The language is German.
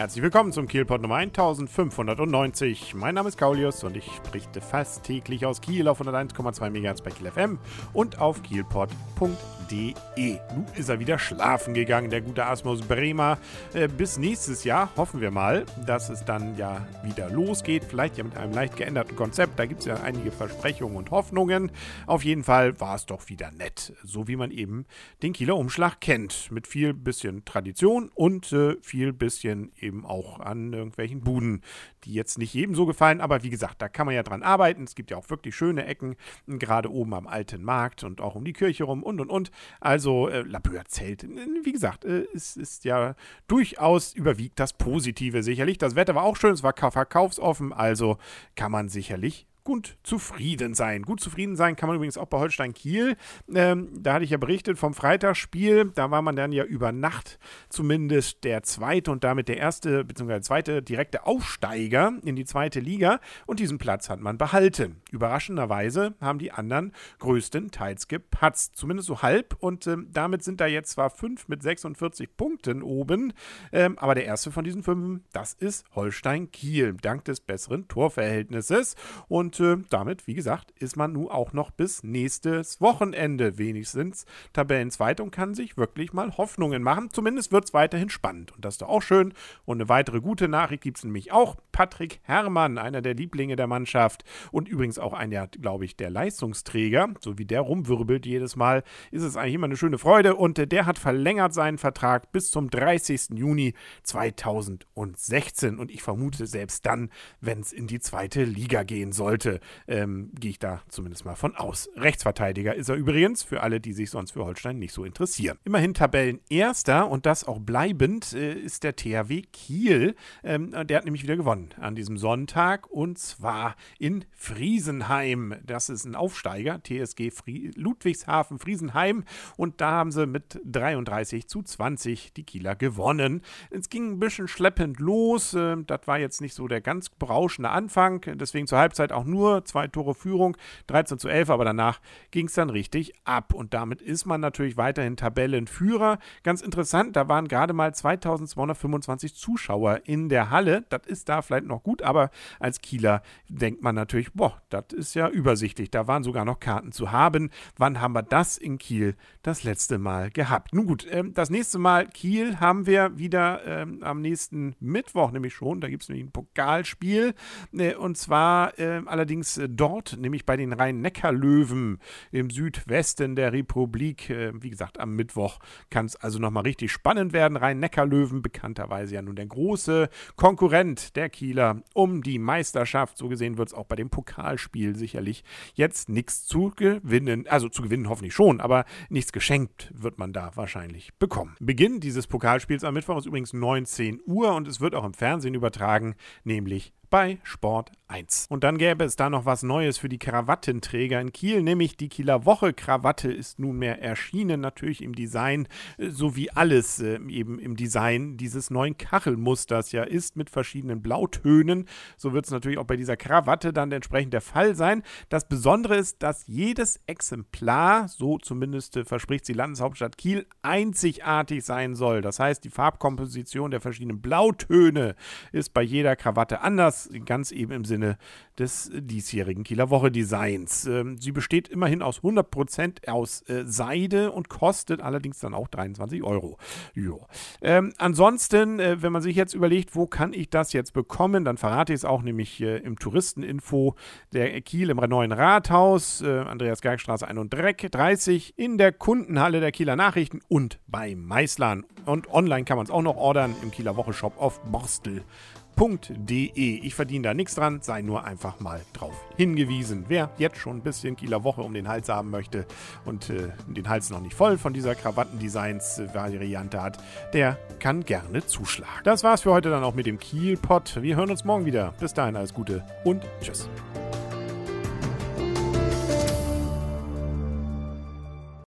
Herzlich willkommen zum Kielpot Nummer 1590. Mein Name ist Kaulius und ich berichte fast täglich aus Kiel auf 101,2 MHz bei Kiel FM und auf kielpot.de. Nun ist er wieder schlafen gegangen, der gute Asmus Bremer. Äh, bis nächstes Jahr hoffen wir mal, dass es dann ja wieder losgeht. Vielleicht ja mit einem leicht geänderten Konzept. Da gibt es ja einige Versprechungen und Hoffnungen. Auf jeden Fall war es doch wieder nett. So wie man eben den Kieler Umschlag kennt. Mit viel bisschen Tradition und äh, viel bisschen eben auch an irgendwelchen Buden, die jetzt nicht jedem so gefallen. Aber wie gesagt, da kann man ja dran arbeiten. Es gibt ja auch wirklich schöne Ecken, gerade oben am alten Markt und auch um die Kirche rum und und und. Also äh, Labeur zählt. Wie gesagt, äh, es ist ja durchaus überwiegt das Positive sicherlich. Das Wetter war auch schön, es war verkaufsoffen, also kann man sicherlich gut zufrieden sein. Gut zufrieden sein kann man übrigens auch bei Holstein Kiel. Ähm, da hatte ich ja berichtet vom Freitagsspiel. Da war man dann ja über Nacht zumindest der zweite und damit der erste bzw. zweite direkte Aufsteiger in die zweite Liga. Und diesen Platz hat man behalten. Überraschenderweise haben die anderen größtenteils gepatzt. Zumindest so halb. Und ähm, damit sind da jetzt zwar fünf mit 46 Punkten oben. Ähm, aber der erste von diesen fünf, das ist Holstein Kiel. Dank des besseren Torverhältnisses. Und und äh, damit, wie gesagt, ist man nun auch noch bis nächstes Wochenende wenigstens Tabellenzweiter und kann sich wirklich mal Hoffnungen machen. Zumindest wird es weiterhin spannend. Und das ist doch auch schön. Und eine weitere gute Nachricht gibt es nämlich auch. Patrick Herrmann, einer der Lieblinge der Mannschaft und übrigens auch einer, glaube ich, der Leistungsträger, so wie der rumwirbelt jedes Mal, ist es eigentlich immer eine schöne Freude. Und äh, der hat verlängert seinen Vertrag bis zum 30. Juni 2016. Und ich vermute selbst dann, wenn es in die zweite Liga gehen sollte sollte, ähm, gehe ich da zumindest mal von aus. Rechtsverteidiger ist er übrigens, für alle, die sich sonst für Holstein nicht so interessieren. Immerhin Tabellenerster und das auch bleibend äh, ist der THW Kiel. Ähm, der hat nämlich wieder gewonnen an diesem Sonntag und zwar in Friesenheim. Das ist ein Aufsteiger, TSG Frie Ludwigshafen Friesenheim und da haben sie mit 33 zu 20 die Kieler gewonnen. Es ging ein bisschen schleppend los. Äh, das war jetzt nicht so der ganz berauschende Anfang, deswegen zur Halbzeit auch nur zwei Tore Führung, 13 zu 11, aber danach ging es dann richtig ab. Und damit ist man natürlich weiterhin Tabellenführer. Ganz interessant, da waren gerade mal 2225 Zuschauer in der Halle. Das ist da vielleicht noch gut, aber als Kieler denkt man natürlich, boah, das ist ja übersichtlich. Da waren sogar noch Karten zu haben. Wann haben wir das in Kiel das letzte Mal gehabt? Nun gut, ähm, das nächste Mal Kiel haben wir wieder ähm, am nächsten Mittwoch nämlich schon. Da gibt es nämlich ein Pokalspiel. Äh, und zwar äh, allerdings äh, dort, nämlich bei den Rhein-Neckar-Löwen im Südwesten der Republik. Äh, wie gesagt, am Mittwoch kann es also nochmal richtig spannend werden. Rhein-Neckar-Löwen, bekannterweise ja nun der große Konkurrent der Kieler um die Meisterschaft. So gesehen wird es auch bei dem Pokalspiel sicherlich jetzt nichts zu gewinnen. Also zu gewinnen hoffentlich schon, aber nichts geschenkt wird man da wahrscheinlich bekommen. Beginn dieses Pokalspiels am Mittwoch ist übrigens 19 Uhr und es wird auch im Fernsehen übertragen, nämlich bei Sport 1. Und dann gäbe es da noch was Neues für die Krawattenträger in Kiel, nämlich die Kieler Woche Krawatte ist nunmehr erschienen, natürlich im Design, äh, so wie alles äh, eben im Design dieses neuen Kachelmusters ja ist, mit verschiedenen Blautönen. So wird es natürlich auch bei dieser Krawatte dann entsprechend der Fall sein. Das Besondere ist, dass jedes Exemplar, so zumindest äh, verspricht die Landeshauptstadt Kiel, einzigartig sein soll. Das heißt, die Farbkomposition der verschiedenen Blautöne ist bei jeder Krawatte anders ganz eben im Sinne des diesjährigen Kieler Woche Designs. Ähm, sie besteht immerhin aus 100% aus äh, Seide und kostet allerdings dann auch 23 Euro. Ähm, ansonsten, äh, wenn man sich jetzt überlegt, wo kann ich das jetzt bekommen, dann verrate ich es auch nämlich im Touristeninfo der Kiel im neuen Rathaus, äh, Andreas Gergstraße 31, in der Kundenhalle der Kieler Nachrichten und bei Meißlern. Und online kann man es auch noch ordern im Kieler Woche Shop auf Borstel www.kieler.de. Ich verdiene da nichts dran, sei nur einfach mal drauf hingewiesen. Wer jetzt schon ein bisschen Kieler Woche um den Hals haben möchte und äh, den Hals noch nicht voll von dieser Krawattendesigns-Variante hat, der kann gerne zuschlagen. Das war's für heute dann auch mit dem Kielpot. Wir hören uns morgen wieder. Bis dahin alles Gute und tschüss.